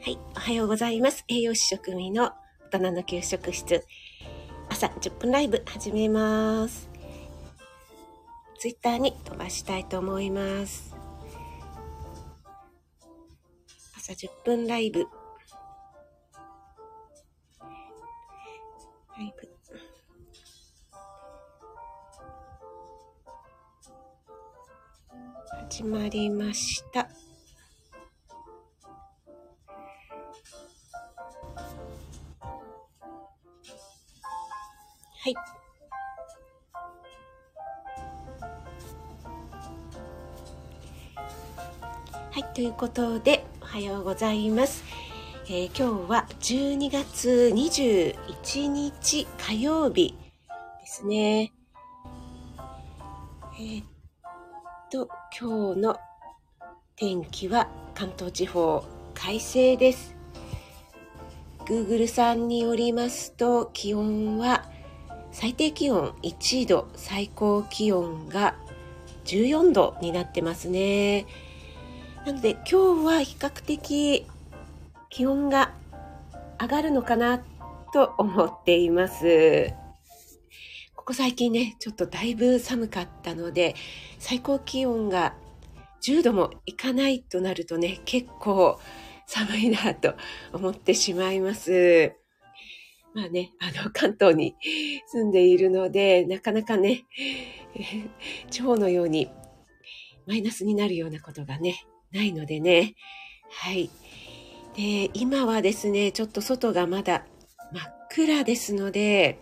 はい、おはようございます。栄養士食味の大人の給食室。朝10分ライブ始めます。ツイッターに飛ばしたいと思います。朝10分ライブ。ライブ。始まりました。はい。はい、ということで、おはようございます。えー、今日は12月21日火曜日ですね。えー、っと、今日の天気は関東地方快晴です。Google さんによりますと気温は最低気温1度、最高気温が14度になってますね。なので今日は比較的気温が上がるのかなと思っています。ここ最近ね、ちょっとだいぶ寒かったので、最高気温が10度もいかないとなるとね、結構寒いなと思ってしまいます。まあね、あの、関東に住んでいるので、なかなかね、地方のようにマイナスになるようなことがね、ないのでね。はい。で、今はですね、ちょっと外がまだ真っ暗ですので、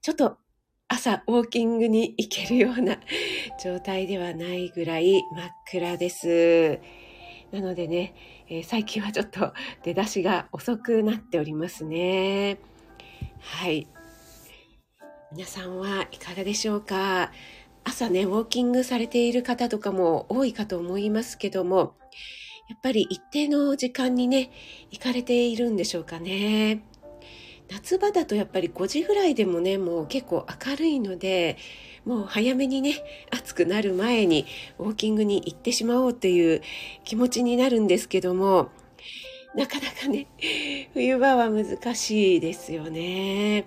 ちょっと朝ウォーキングに行けるような状態ではないぐらい真っ暗です。なのでね、えー、最近はちょっと 出だしが遅くなっておりますね。はい。皆さんはいかがでしょうか？朝ね、ウォーキングされている方とかも多いかと思いますけども、やっぱり一定の時間にね、行かれているんでしょうかね。夏場だとやっぱり5時ぐらいでもね、もう結構明るいので、もう早めにね、暑くなる前にウォーキングに行ってしまおうという気持ちになるんですけども、なかなかね、冬場は難しいですよね。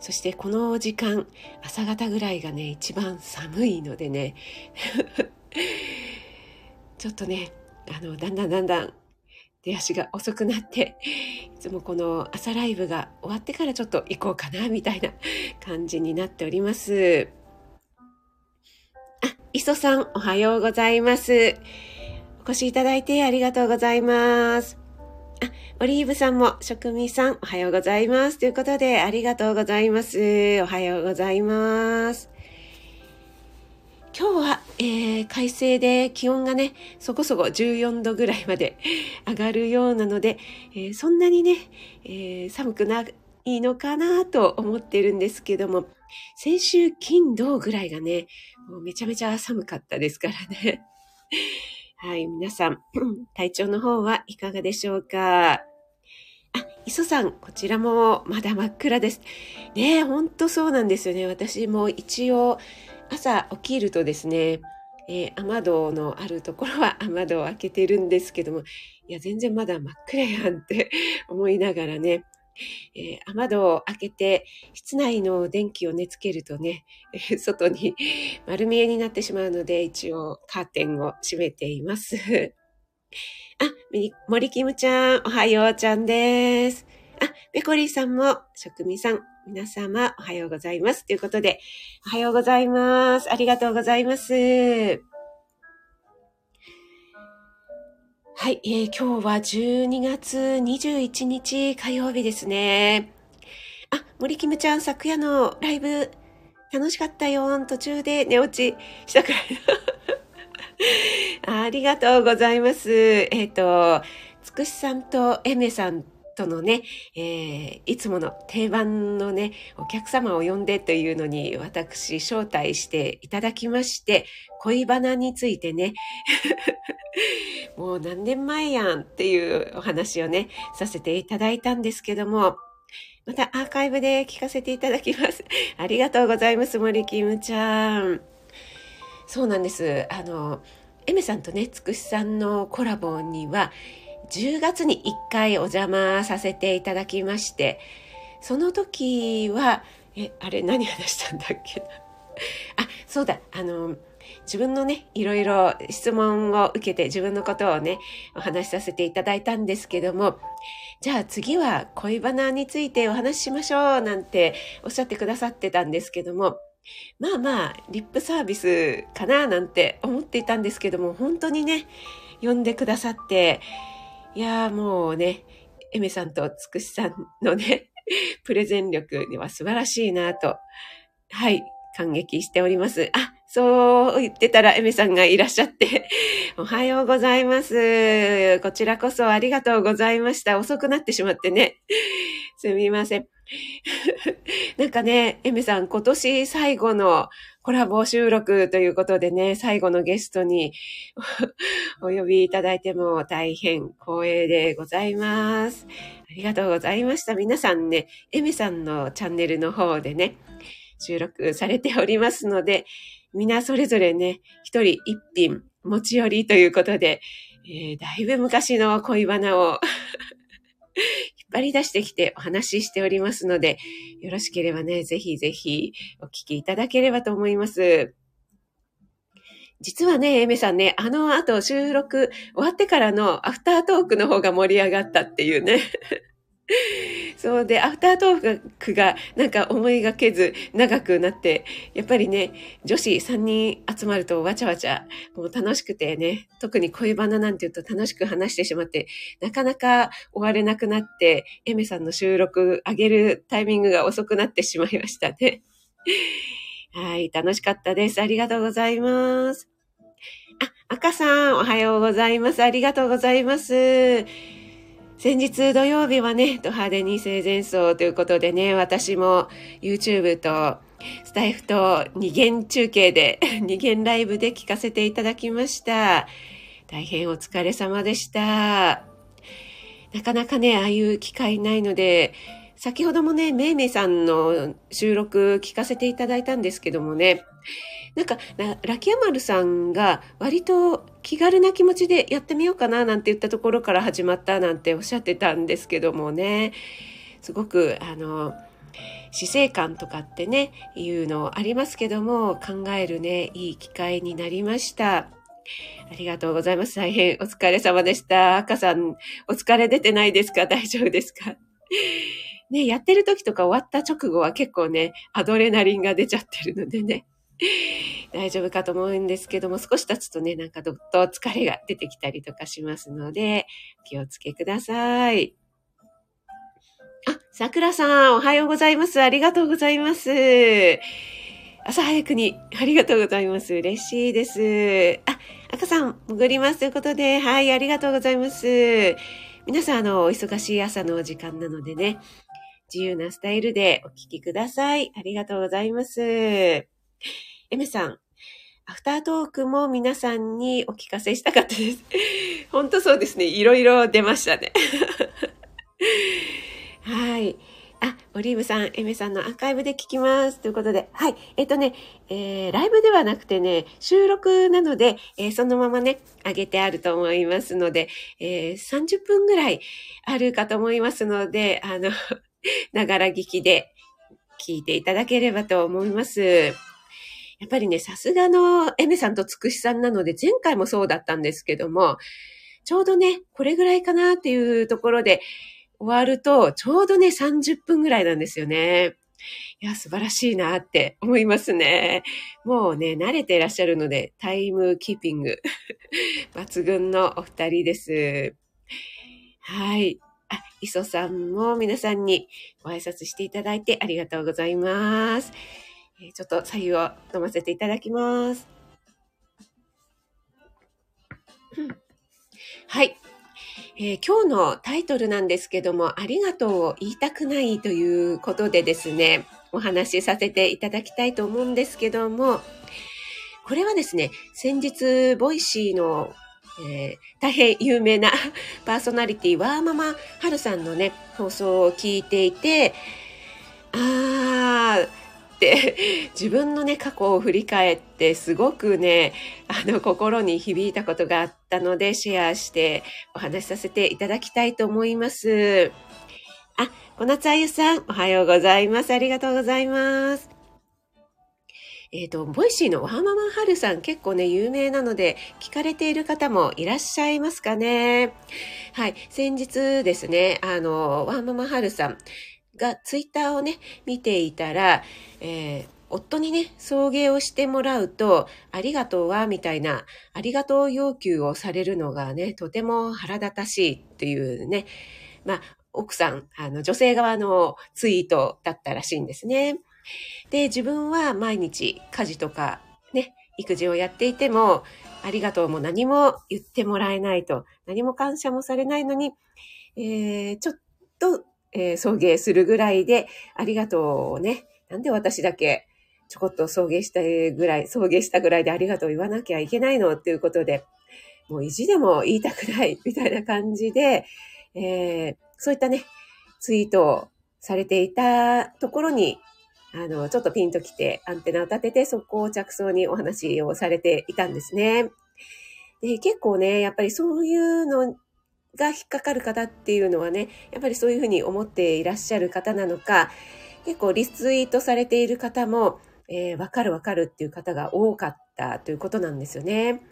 そしてこの時間、朝方ぐらいがね、一番寒いのでね、ちょっとね、あの、だんだんだんだん出足が遅くなって、いつもこの朝ライブが終わってからちょっと行こうかな、みたいな感じになっております。磯さん、おはようございます。お越しいただいてありがとうございます。あ、オリーブさんも、職味さん、おはようございます。ということで、ありがとうございます。おはようございます。今日は、えー、快晴で気温がね、そこそこ14度ぐらいまで上がるようなので、えー、そんなにね、えー、寒くないいのかなと思ってるんですけども、先週金土ぐらいがね、もうめちゃめちゃ寒かったですからね。はい、皆さん、体調の方はいかがでしょうか？あ、磯さん、こちらもまだ真っ暗です。ねえ、ほんとそうなんですよね。私も一応、朝起きるとですね、えー、雨戸のあるところは 雨戸を開けてるんですけども、いや、全然まだ真っ暗やんって思いながらね、えー、雨戸を開けて、室内の電気をね、つけるとね、えー、外に 丸見えになってしまうので、一応カーテンを閉めています。あ、森キムちゃん、おはようちゃんです。あ、ペコリーさんも、職味さん、皆様、おはようございます。ということで、おはようございます。ありがとうございます。はい、えー、今日は12月21日火曜日ですね。あ、森キムちゃん、昨夜のライブ、楽しかったよ。途中で寝落ちしたくらい。ありがとうございます。えっ、ー、と、つくしさんとエメさんとのね、えー、いつもの定番のね、お客様を呼んでというのに私招待していただきまして、恋バナについてね、もう何年前やんっていうお話をね、させていただいたんですけども、またアーカイブで聞かせていただきます。ありがとうございます、森キムちゃん。そうなんです。あの、エメさんとね、つくしさんのコラボには、10月に1回お邪魔させていただきまして、その時は、え、あれ何話したんだっけな？あ、そうだ、あの、自分のね、いろいろ質問を受けて自分のことをね、お話しさせていただいたんですけども、じゃあ次は恋バナについてお話ししましょうなんておっしゃってくださってたんですけども、まあまあ、リップサービスかななんて思っていたんですけども、本当にね、呼んでくださって、いやもうね、エメさんとつくしさんのね、プレゼン力には素晴らしいなと、はい、感激しております。あ、そう言ってたらエメさんがいらっしゃって、おはようございます。こちらこそありがとうございました。遅くなってしまってね。すみません。なんかね、エメさん、今年最後のコラボ収録ということでね、最後のゲストに お呼びいただいても大変光栄でございます。ありがとうございました。皆さんね、エメさんのチャンネルの方でね、収録されておりますので、皆それぞれね、一人一品持ち寄りということで、えー、だいぶ昔の恋バナを 張り出してきてお話ししておりますので、よろしければね、ぜひぜひお聞きいただければと思います。実はね、エメさんね、あの後収録終わってからのアフタートークの方が盛り上がったっていうね。そうで、アフタートークがなんか思いがけず長くなって、やっぱりね、女子3人集まるとわちゃわちゃ、もう楽しくてね、特に恋バナなんて言うと楽しく話してしまって、なかなか終われなくなって、エメさんの収録上げるタイミングが遅くなってしまいましたね。はい、楽しかったです。ありがとうございます。あ、赤さん、おはようございます。ありがとうございます。先日土曜日はね、ド派手に生前葬ということでね、私も YouTube とスタイフと二元中継で、二元ライブで聞かせていただきました。大変お疲れ様でした。なかなかね、ああいう機会ないので、先ほどもね、めいめいさんの収録聞かせていただいたんですけどもね、なんか、ラキヤマルさんが割と気軽な気持ちでやってみようかななんて言ったところから始まったなんておっしゃってたんですけどもね、すごく、あの、死生観とかってね、いうのありますけども、考えるね、いい機会になりました。ありがとうございます。大変お疲れ様でした。赤さん、お疲れ出てないですか？大丈夫ですか？ね、やってる時とか終わった直後は結構ね、アドレナリンが出ちゃってるのでね。大丈夫かと思うんですけども、少し経つとね、なんかどっと疲れが出てきたりとかしますので、気をつけください。あ、桜さん、おはようございます。ありがとうございます。朝早くに、ありがとうございます。嬉しいです。あ、赤さん、潜りますということで、はい、ありがとうございます。皆さん、あの、お忙しい朝の時間なのでね、自由なスタイルでお聞きください。ありがとうございます。エメさん、アフタートークも皆さんにお聞かせしたかったです。本当そうですね。いろいろ出ましたね。はい。あ、オリーブさん、エメさんのアーカイブで聞きます。ということで、はい。えっ、ー、とね、えー、ライブではなくてね、収録なので、えー、そのままね、上げてあると思いますので、えー、30分ぐらいあるかと思いますので、あの、ながら聞きで聞いていただければと思います。やっぱりね、さすがのエメさんとつくしさんなので、前回もそうだったんですけども、ちょうどね、これぐらいかなっていうところで終わると、ちょうどね、30分ぐらいなんですよね。いや、素晴らしいなって思いますね。もうね、慣れていらっしゃるので、タイムキーピング 抜群のお二人です。はい。あ、磯さんも皆さんにご挨拶していただいてありがとうございます。えちょっと左右を飲ませていただきます。はい。えー、今日のタイトルなんですけども、ありがとうを言いたくないということでですね、お話しさせていただきたいと思うんですけども、これはですね、先日、ボイシーの、えー、大変有名な パーソナリティ、ワーママハルさんのね、放送を聞いていて、あー、って自分のね過去を振り返ってすごくねあの心に響いたことがあったのでシェアしてお話しさせていただきたいと思います。あ、小夏あゆさんおはようございます。ありがとうございます。えっ、ー、と、ボイシーのワーママハルさん結構ね、有名なので、聞かれている方もいらっしゃいますかね。はい。先日ですね、あの、ワーママハルさんがツイッターをね、見ていたら、えー夫にね、送迎をしてもらうと、ありがとうは、みたいな、ありがとう要求をされるのがね、とても腹立たしいっていうね、まあ、奥さん、あの、女性側のツイートだったらしいんですね。で、自分は毎日家事とかね、育児をやっていても、ありがとうも何も言ってもらえないと、何も感謝もされないのに、えー、ちょっと、えー、送迎するぐらいで、ありがとうをね、なんで私だけちょこっと送迎したぐらい、送迎したぐらいでありがとう言わなきゃいけないの？っていうことで、もう意地でも言いたくないみたいな感じで、えー、そういったね、ツイートをされていたところに、あの、ちょっとピンと来て、アンテナを立てて、そこを着想にお話をされていたんですね。で、結構ね、やっぱりそういうのが引っかかる方っていうのはね、やっぱりそういうふうに思っていらっしゃる方なのか、結構リツイートされている方も、えー、わかるわかるっていう方が多かったということなんですよね。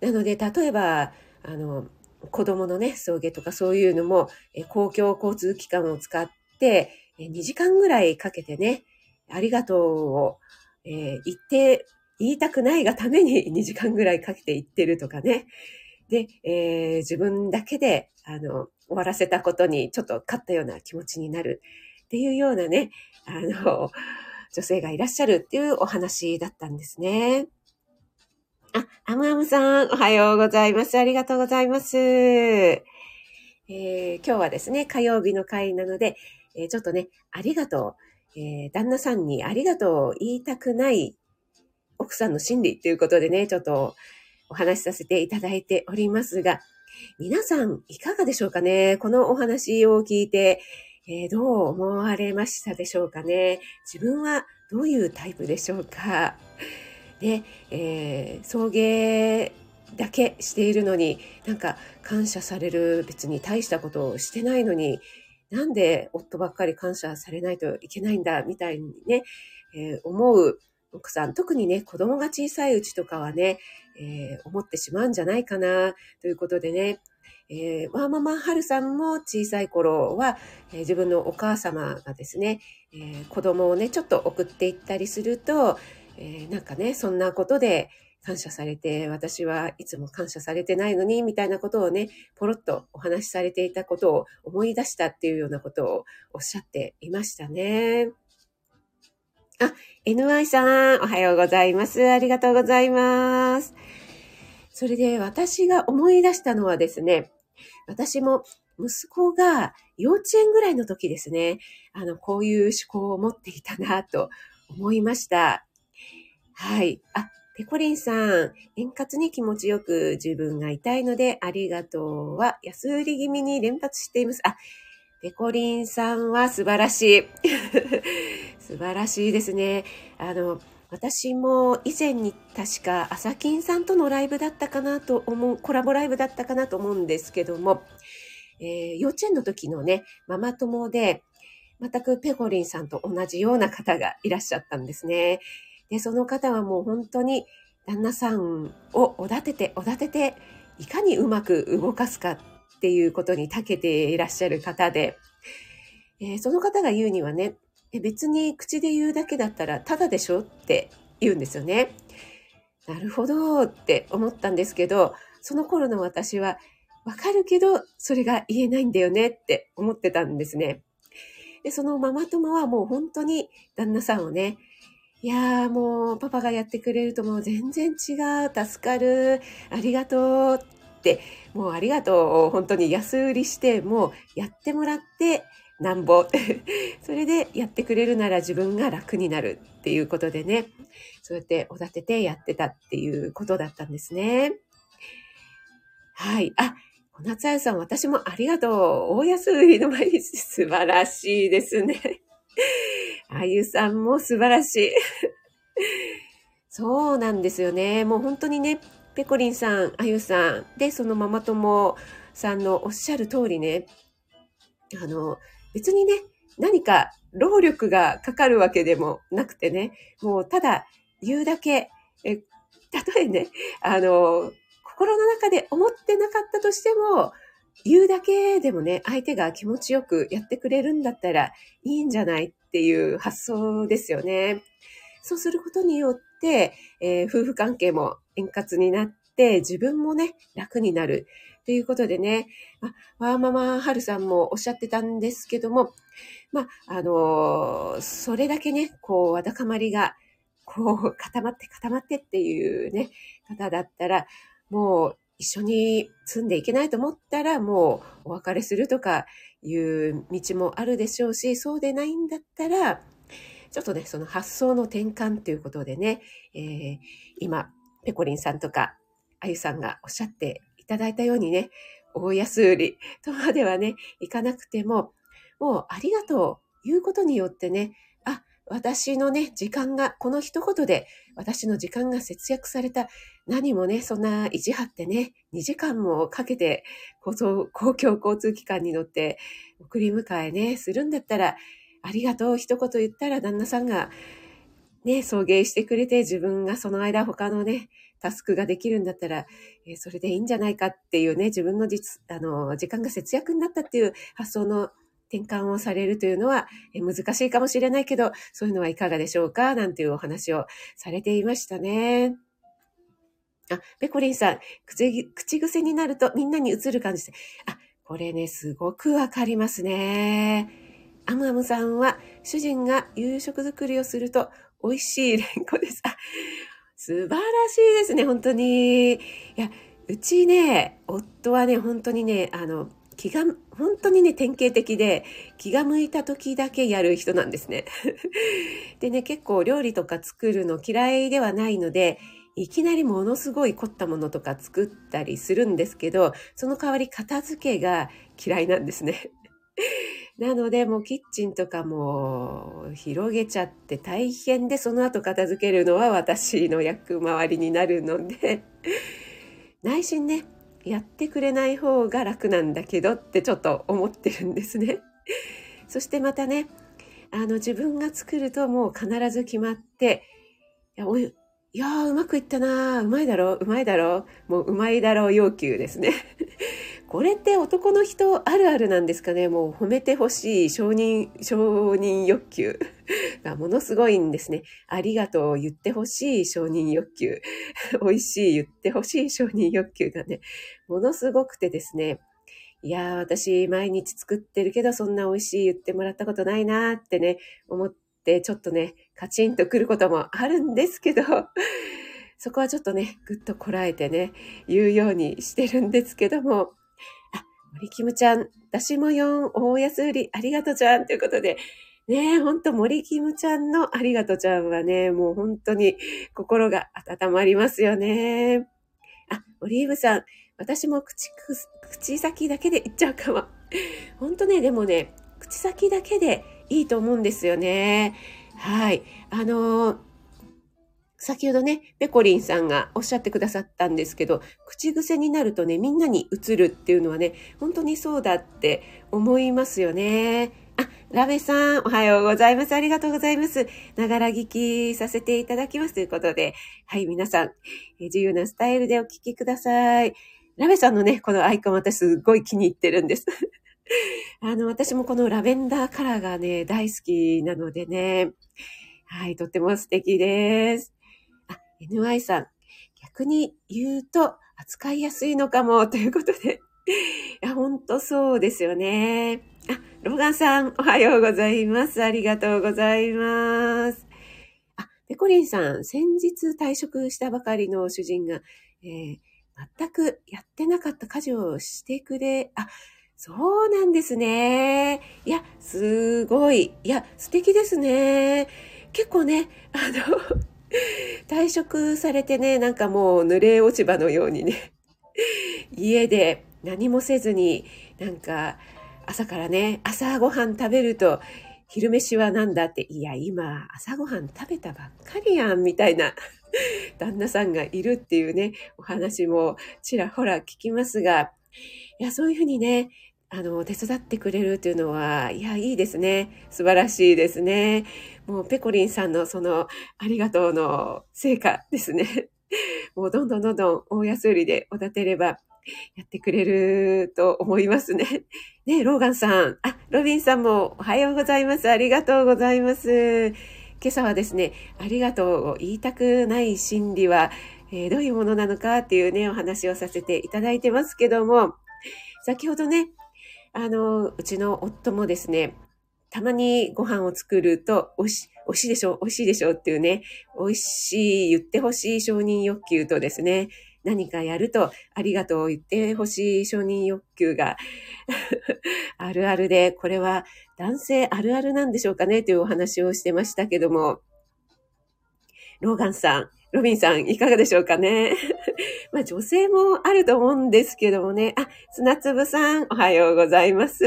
なので、例えば、あの、子供のね、送迎とかそういうのも、え公共交通機関を使って、え2時間ぐらいかけてね、ありがとうを、えー、言って、言いたくないがために 2時間ぐらいかけて言ってるとかね。で、えー、自分だけで、あの、終わらせたことにちょっと勝ったような気持ちになるっていうようなね、あの、女性がいらっしゃるっていうお話だったんですね。あ、アムアムさん、おはようございます。ありがとうございます。えー、今日はですね、火曜日の回なので、えー、ちょっとね、ありがとう。えー、旦那さんにありがとうを言いたくない奥さんの心理ということでね、ちょっとお話しさせていただいておりますが、皆さんいかがでしょうかね？このお話を聞いて、えー、どう思われましたでしょうかね？自分はどういうタイプでしょうか？で、えー、送迎だけしているのに、なんか感謝される別に大したことをしてないのに、なんで夫ばっかり感謝されないといけないんだ、みたいにね、えー、思う奥さん、特にね、子供が小さいうちとかはね、えー、思ってしまうんじゃないかな、ということでね、えー、ワーママハルさんも小さい頃は、えー、自分のお母様がですね、えー、子供をね、ちょっと送っていったりすると、え、なんかね、そんなことで、感謝されて、私はいつも感謝されてないのに、みたいなことをね、ポロッとお話しされていたことを思い出したっていうようなことをおっしゃっていましたね。あ、NY さん、おはようございます。ありがとうございます。それで私が思い出したのはですね、私も息子が幼稚園ぐらいの時ですね、あの、こういう思考を持っていたなと思いました。はい。あ、ペコリンさん、円滑に気持ちよく自分が痛いのでありがとうは安売り気味に連発しています。あ、ペコリンさんは素晴らしい。素晴らしいですね。あの、私も以前に確か朝金さんとのライブだったかなと思う、コラボライブだったかなと思うんですけども、えー、幼稚園の時のね、ママ友で、全くペコリンさんと同じような方がいらっしゃったんですね。で、その方はもう本当に旦那さんをおだてて、おだてて、いかにうまく動かすかっていうことに長けていらっしゃる方で、えー、その方が言うにはね、別に口で言うだけだったらただでしょって言うんですよね。なるほどって思ったんですけど、その頃の私は、わかるけど、それが言えないんだよねって思ってたんですね。で、そのママ友はもう本当に旦那さんをね、いやーもうパパがやってくれるともう全然違う、助かる、ありがとうって、もうありがとう本当に安売りして、もうやってもらってなんぼ。それでやってくれるなら自分が楽になるっていうことでね、そうやっておだててやってたっていうことだったんですね。はい。あ、小夏彩さん、私もありがとう。大安売りの毎日素晴らしいですね。あゆさんも素晴らしい。そうなんですよね。もう本当にね、ペコリンさん、あゆさん、で、そのママ友さんのおっしゃる通りね、あの、別にね、何か労力がかかるわけでもなくてね、もうただ言うだけ、え、たとえね、あの、心の中で思ってなかったとしても、言うだけでもね、相手が気持ちよくやってくれるんだったらいいんじゃないっていう発想ですよね。そうすることによって、えー、夫婦関係も円滑になって、自分もね、楽になる。ということでね、あ、ワーママハルさんもおっしゃってたんですけども、まあ、あのー、それだけね、こう、わだかまりが、こう、固まって固まってっていうね、方だったら、もう一緒に住んでいけないと思ったら、もうお別れするとかいう道もあるでしょうし、そうでないんだったら、ちょっとね、その発想の転換ということでね、えー、今、ペコリンさんとか、あゆさんがおっしゃっていただいたようにね、大安売りとまではね、いかなくても、もうありがとう言うことによってね、私のね、時間が、この一言で私の時間が節約された。何もね、そんな意地張ってね、2時間もかけて公共交通機関に乗って送り迎えね、するんだったら、ありがとう一言言ったら旦那さんがね、送迎してくれて自分がその間他のね、タスクができるんだったら、えー、それでいいんじゃないかっていうね、自分の実、あの、時間が節約になったっていう発想の転換をされるというのは、難しいかもしれないけど、そういうのはいかがでしょうか？なんていうお話をされていましたね。あ、ペコリンさん、口、口癖になるとみんなに映る感じで。あ、これね、すごくわかりますね。アムアムさんは、主人が夕食作りをすると、美味しいレンコです。あ、素晴らしいですね、本当に。いや、うちね、夫はね、本当にね、あの、気が、本当にね、典型的で、気が向いた時だけやる人なんですね。でね、結構料理とか作るの嫌いではないので、いきなりものすごい凝ったものとか作ったりするんですけど、その代わり片付けが嫌いなんですね。なので、もうキッチンとかも広げちゃって大変で、その後片付けるのは私の役回りになるので、内心ね、やってくれない方が楽なんだけどってちょっと思ってるんですね。そしてまたね、あの自分が作るともう必ず決まって、いや、おい、や、うまくいったなー、うまいだろう、うまいだろう、もううまいだろう要求ですね。これって男の人あるあるなんですかね？もう褒めてほしい承認、承認欲求 がものすごいんですね。ありがとう言ってほしい承認欲求。美味しい言ってほしい承認欲求がね、ものすごくてですね。いやー、私毎日作ってるけどそんな美味しい言ってもらったことないなーってね、思ってちょっとね、カチンとくることもあるんですけど、そこはちょっとね、ぐっとこらえてね、言うようにしてるんですけども、森キムちゃん、私も4、大安売り、ありがとうちゃんということで、ねえ、ほんと森キムちゃんのありがとちゃんはね、もう本当に心が温まりますよね。あ、オリーブさん、私も口、口先だけで言っちゃうかも。ほんとね、でもね、口先だけでいいと思うんですよね。はい。あのー先ほどね、ペコリンさんがおっしゃってくださったんですけど、口癖になるとね、みんなに映るっていうのはね、本当にそうだって思いますよね。あ、ラベさん、おはようございます。ありがとうございます。ながら聞きさせていただきますということで、はい、皆さん、自由なスタイルでお聞きください。ラベさんのね、このアイコン私すごい気に入ってるんです。あの、私もこのラベンダーカラーがね、大好きなのでね、はい、とっても素敵です。NY さん、逆に言うと扱いやすいのかも ということで。いや、ほんとそうですよね。あ、ローガンさん、おはようございます。ありがとうございます。あ、ペコリンさん、先日退職したばかりの主人が、えー、全くやってなかった家事をしてくれ、あ、そうなんですね。いや、すごい。いや、素敵ですね。結構ね、あの、退職されてね、なんかもう濡れ落ち葉のようにね、家で何もせずに、なんか朝からね、朝ごはん食べると、昼飯は何だって、いや、今、朝ごはん食べたばっかりやん、みたいな 旦那さんがいるっていうね、お話もちらほら聞きますが、いや、そういうふうにね、あの、手伝ってくれるっていうのは、いや、いいですね。素晴らしいですね。もう、ペコリンさんのその、ありがとうの成果ですね。もう、どんどんどんどん大安売りでお立てれば、やってくれると思いますね。ねローガンさん。あ、ロビンさんもおはようございます。ありがとうございます。今朝はですね、ありがとうを言いたくない心理は、えー、どういうものなのかっていうね、お話をさせていただいてますけども、先ほどね、あの、うちの夫もですね、たまにご飯を作ると、おし、美味しいでしょ美味しいでしょっていうね、美味しい、言ってほしい承認欲求とですね、何かやるとありがとう言ってほしい承認欲求が あるあるで、これは男性あるあるなんでしょうかねというお話をしてましたけども、ローガンさん、ロビンさん、いかがでしょうかね？まあ女性もあると思うんですけどもね。あ、砂粒さん、おはようございます。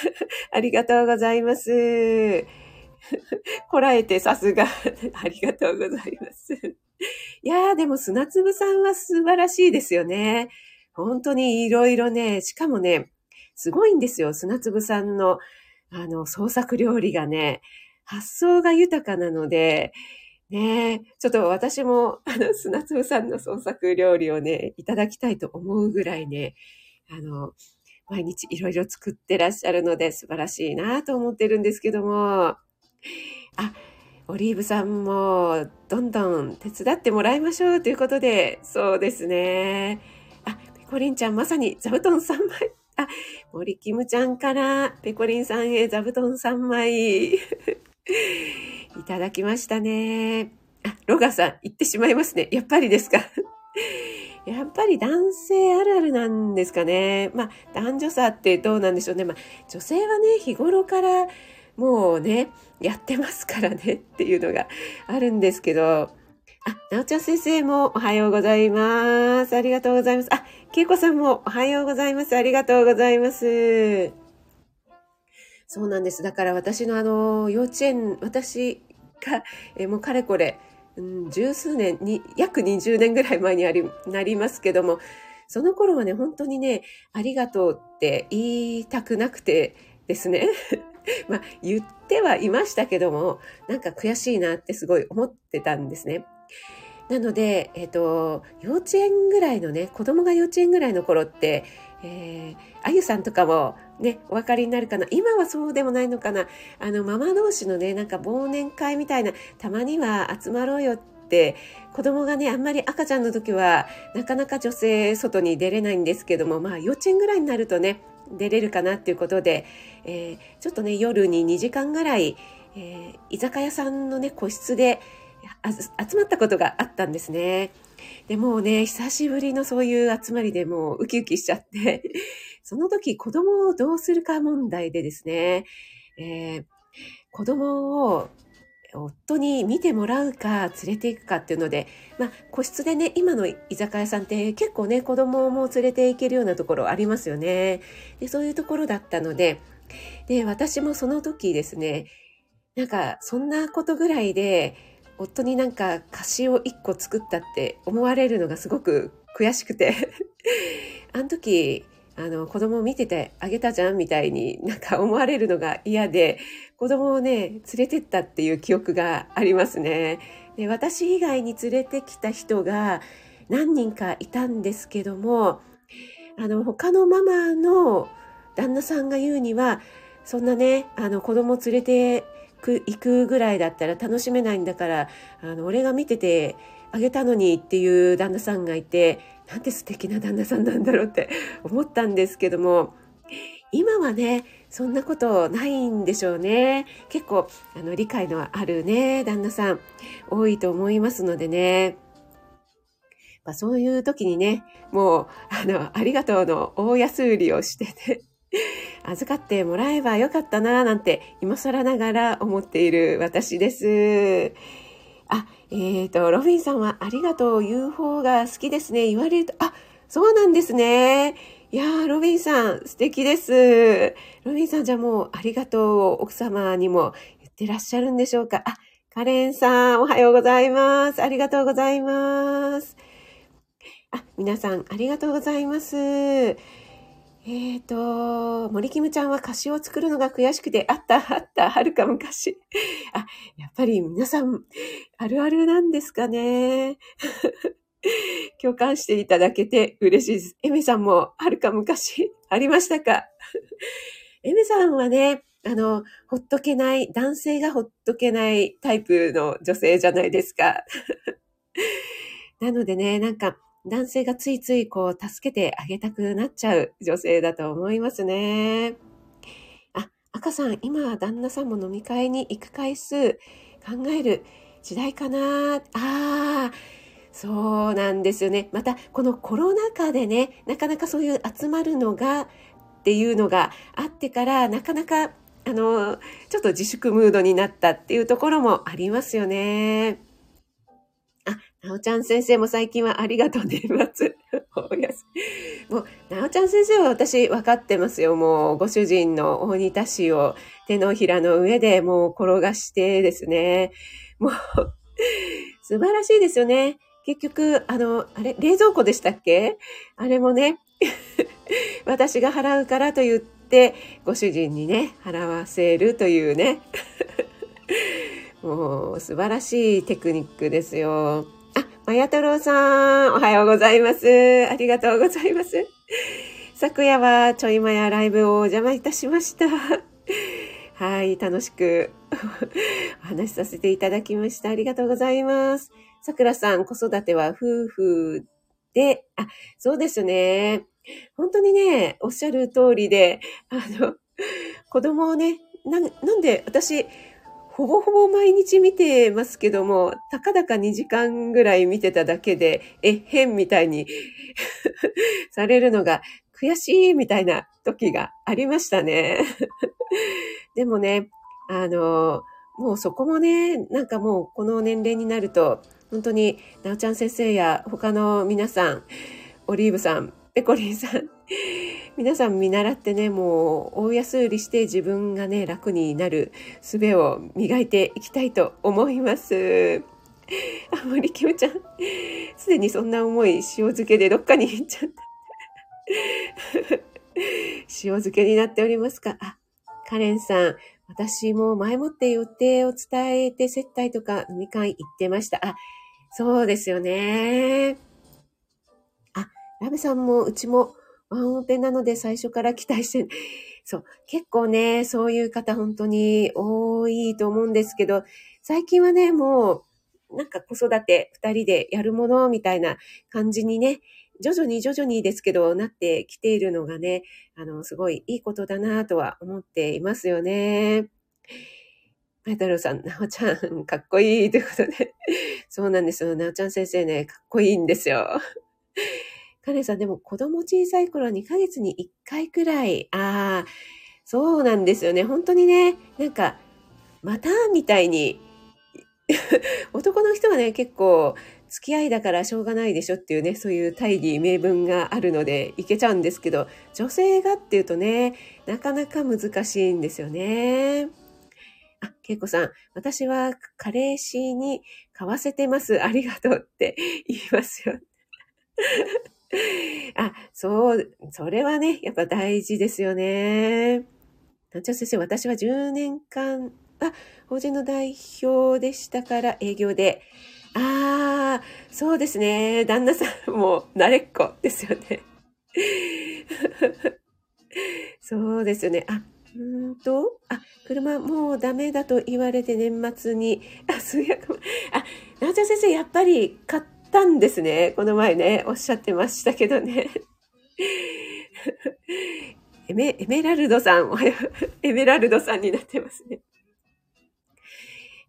ありがとうございます。こらえてさすが。ありがとうございます。いやー、でも砂粒さんは素晴らしいですよね。本当にいろいろね、しかもね、すごいんですよ。砂粒さんの、あの、創作料理がね、発想が豊かなので、ねちょっと私も、あの、砂粒さんの創作料理をね、いただきたいと思うぐらいね、あの、毎日いろいろ作ってらっしゃるので素晴らしいなと思ってるんですけども、あ、オリーブさんもどんどん手伝ってもらいましょうということで、そうですね。あ、ペコリンちゃんまさに座布団3枚。あ、森キムちゃんからペコリンさんへ座布団3枚。いただきましたね。あ、ロガさん、言ってしまいますね。やっぱりですか？やっぱり男性あるあるなんですかね。まあ、男女差ってどうなんでしょうね。まあ、女性はね、日頃からもうね、やってますからね っていうのがあるんですけど、あ、なおちゃん先生もおはようございます。ありがとうございます。あ、けいこさんもおはようございます。ありがとうございます。そうなんです。だから私のあの、幼稚園、私が、えもうかれこれ、十数年に、約20年ぐらい前にあり、なりますけども、その頃はね、本当にね、ありがとうって言いたくなくてですね。まあ、言ってはいましたけども、なんか悔しいなってすごい思ってたんですね。なので、えっ、ー、と、幼稚園ぐらいのね、子供が幼稚園ぐらいの頃って、えー、あゆさんとかもね、お分かりになるかな？今はそうでもないのかな？あの、ママ同士のね、なんか忘年会みたいな、たまには集まろうよって、子供がね、あんまり赤ちゃんの時は、なかなか女性外に出れないんですけども、まあ、幼稚園ぐらいになるとね、出れるかなっていうことで、えー、ちょっとね、夜に2時間ぐらい、えー、居酒屋さんのね、個室で集まったことがあったんですね。で、もうね、久しぶりのそういう集まりでもうウキウキしちゃって、その時子供をどうするか問題でですね、えー、子供を夫に見てもらうか連れて行くかっていうので、まあ、個室でね、今の居酒屋さんって結構ね、子供も連れて行けるようなところありますよね。で、そういうところだったので、で、私もその時ですね、なんか、そんなことぐらいで、夫になんか菓子を1個作ったって思われるのがすごく悔しくて あの時、あの、子供を見ててあげたじゃんみたいになんか思われるのが嫌で、子供をね、連れてったっていう記憶がありますね。で私以外に連れてきた人が何人かいたんですけども、あの、他のママの旦那さんが言うには、そんなね、あの、子供連れてく行くぐらいだったら楽しめないんだから、あの、俺が見ててあげたのにっていう旦那さんがいて、なんて素敵な旦那さんなんだろうって 思ったんですけども、今はね、そんなことないんでしょうね。結構、あの、理解のあるね、旦那さん、多いと思いますのでね。まあ、そういう時にね、もう、あの、ありがとうの大安売りをしてね、預かってもらえばよかったな、なんて、今更ながら思っている私です。あ、えっ、ー、と、ロビンさんはありがとう言う方が好きですね。言われると、あ、そうなんですね。いやー、ロビンさん、素敵です。ロビンさん、じゃあもう、ありがとう、奥様にも言ってらっしゃるんでしょうか。あ、カレンさん、おはようございます。ありがとうございます。あ、皆さん、ありがとうございます。えっ、ー、と、森キムちゃんは歌詞を作るのが悔しくて、あった、あった、はるか昔。あ、やっぱり皆さん、あるあるなんですかね。共感していただけて嬉しいです。エメさんもはるか昔ありましたか？エメさんはね、あの、ほっとけない、男性がほっとけないタイプの女性じゃないですか。なのでね、なんか、男性がついついこう、助けてあげたくなっちゃう女性だと思いますね。あ、赤さん、今、旦那さんも飲み会に行く回数考える時代かなああ、そうなんですよね。また、このコロナ禍でね、なかなかそういう集まるのが、っていうのがあってから、なかなか、あの、ちょっと自粛ムードになったっていうところもありますよね。なおちゃん先生も最近はありがとう、年末。おやすもう、なおちゃん先生は私分かってますよ。もう、ご主人の大仁田氏を手のひらの上でもう転がしてですね。もう、素晴らしいですよね。結局、あの、あれ、冷蔵庫でしたっけ？あれもね、私が払うからと言って、ご主人にね、払わせるというね。もう、素晴らしいテクニックですよ。あ、まや太郎さん、おはようございます。ありがとうございます。昨夜はちょいまやライブをお邪魔いたしました。はい、楽しく お話しさせていただきました。ありがとうございます。さくらさん、子育ては夫婦で、あ、そうですね。本当にね、おっしゃる通りで、あの、子供をね、な、なんで私、ほぼほぼ毎日見てますけども、たかだか2時間ぐらい見てただけで、え、変みたいに されるのが悔しいみたいな時がありましたね。でもね、あの、もうそこもね、なんかもうこの年齢になると、本当に、なおちゃん先生や他の皆さん、オリーブさん、ペコリンさん、皆さん見習ってね、もう大安売りして自分がね、楽になる術を磨いていきたいと思います。あ、森キムちゃん、すでにそんな思い、塩漬けでどっかに行っちゃった。塩漬けになっておりますかあ、カレンさん、私も前もって予定を伝えて接待とか飲み会行ってました。あ、そうですよね。あ、ラベさんも、うちもワンオペなので最初から期待して、そう、結構ね、そういう方本当に多いと思うんですけど、最近はね、もう、なんか子育て二人でやるものみたいな感じにね、徐々に徐々にですけど、なってきているのがね、あの、すごいいいことだなとは思っていますよね。マイ太郎さん、なおちゃん、かっこいいということで。そうなんですよ。なおちゃん先生ね、かっこいいんですよ。カレンさん、でも子供小さい頃は2ヶ月に1回くらい。ああ、そうなんですよね。本当にね、なんか、またみたいに、男の人はね、結構、付き合いだからしょうがないでしょっていうね、そういう大義名分があるのでいけちゃうんですけど、女性がっていうとね、なかなか難しいんですよね。あ、けいこさん、私は彼氏に買わせてます。ありがとうって言いますよ。あ、そう、それはね、やっぱ大事ですよね。団長先生、私は10年間、あ、法人の代表でしたから営業で、ああ、そうですね。旦那さんも慣れっこですよね。そうですよね。あ、うんと、あ、車もうダメだと言われて年末に、あ、数百万。あ、なおちゃん先生、やっぱり買ってたんですね。この前ね、おっしゃってましたけどね。エメ、エメラルドさん、エメラルドさんになってますね。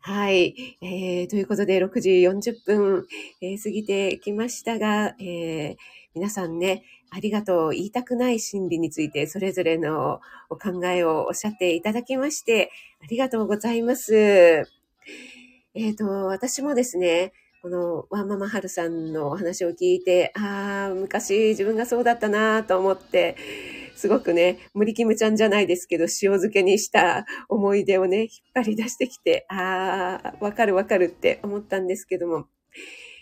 はい。えー、ということで、6時40分、えー、過ぎてきましたが、えー、皆さんね、ありがとう言いたくない心理についてそれぞれのお考えをおっしゃっていただきまして、ありがとうございます。えっ、ー、と、私もですね、このワンママハルさんのお話を聞いて、ああ、昔自分がそうだったなと思って、すごくね、森キムちゃんじゃないですけど、塩漬けにした思い出をね、引っ張り出してきて、ああ、わかるわかるって思ったんですけども、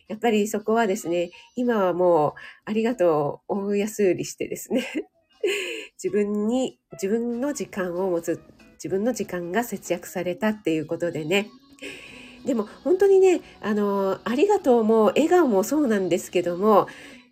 やっぱりそこはですね、今はもう、ありがとう、大安売りしてですね、自分に、自分の時間を持つ、自分の時間が節約されたっていうことでね、でも本当にね、あの、ありがとうも笑顔もそうなんですけども、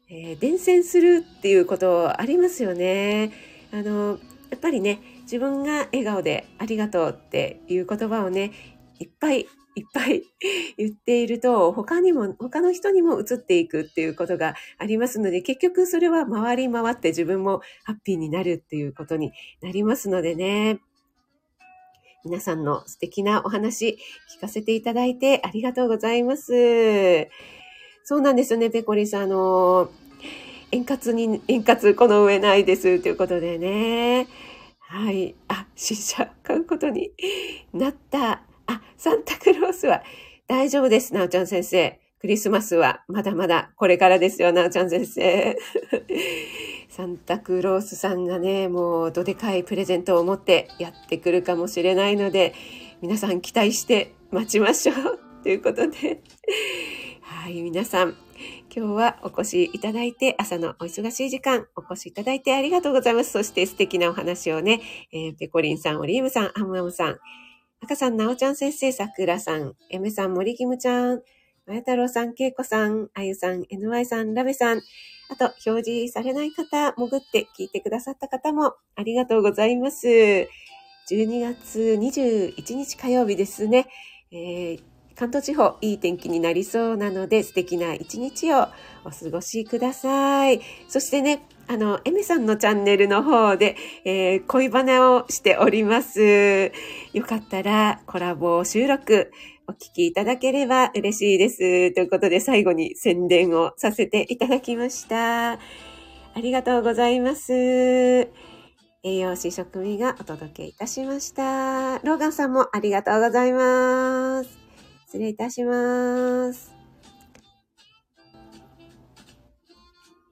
えー、伝染するっていうことありますよね。あの、やっぱりね、自分が笑顔でありがとうっていう言葉をね、いっぱいいっぱい 言っていると、他にも、他の人にも移っていくっていうことがありますので、結局それは回り回って自分もハッピーになるっていうことになりますのでね。皆さんの素敵なお話聞かせていただいてありがとうございます。そうなんですよね、ペコリさん。あの、円滑に、円滑この上ないですということでね。はい。あ、新車買うことに なった。あ、サンタクロースは大丈夫です、なおちゃん先生。クリスマスはまだまだこれからですよ、なおちゃん先生。サンタクロースさんがね、もうどでかいプレゼントを持ってやってくるかもしれないので、皆さん期待して待ちましょう。ということで、はい、皆さん、今日はお越しいただいて、朝のお忙しい時間、お越しいただいてありがとうございます。そして素敵なお話をね、えー、ペコリンさん、オリーブさん、アムアムさん、赤さん、なおちゃん先生、さくらさん、エメさん、森キムちゃん、まや太郎さん、けいこさん、あゆさん、NY さん、ラベさん、あと、表示されない方、潜って聞いてくださった方もありがとうございます。12月21日火曜日ですね。えー、関東地方、いい天気になりそうなので、素敵な一日をお過ごしください。そしてね、あの、エメさんのチャンネルの方で、えー、恋バナをしております。よかったらコラボ収録お聞きいただければ嬉しいです。ということで最後に宣伝をさせていただきました。ありがとうございます。栄養士職味がお届けいたしました。ローガンさんもありがとうございます。失礼いたします。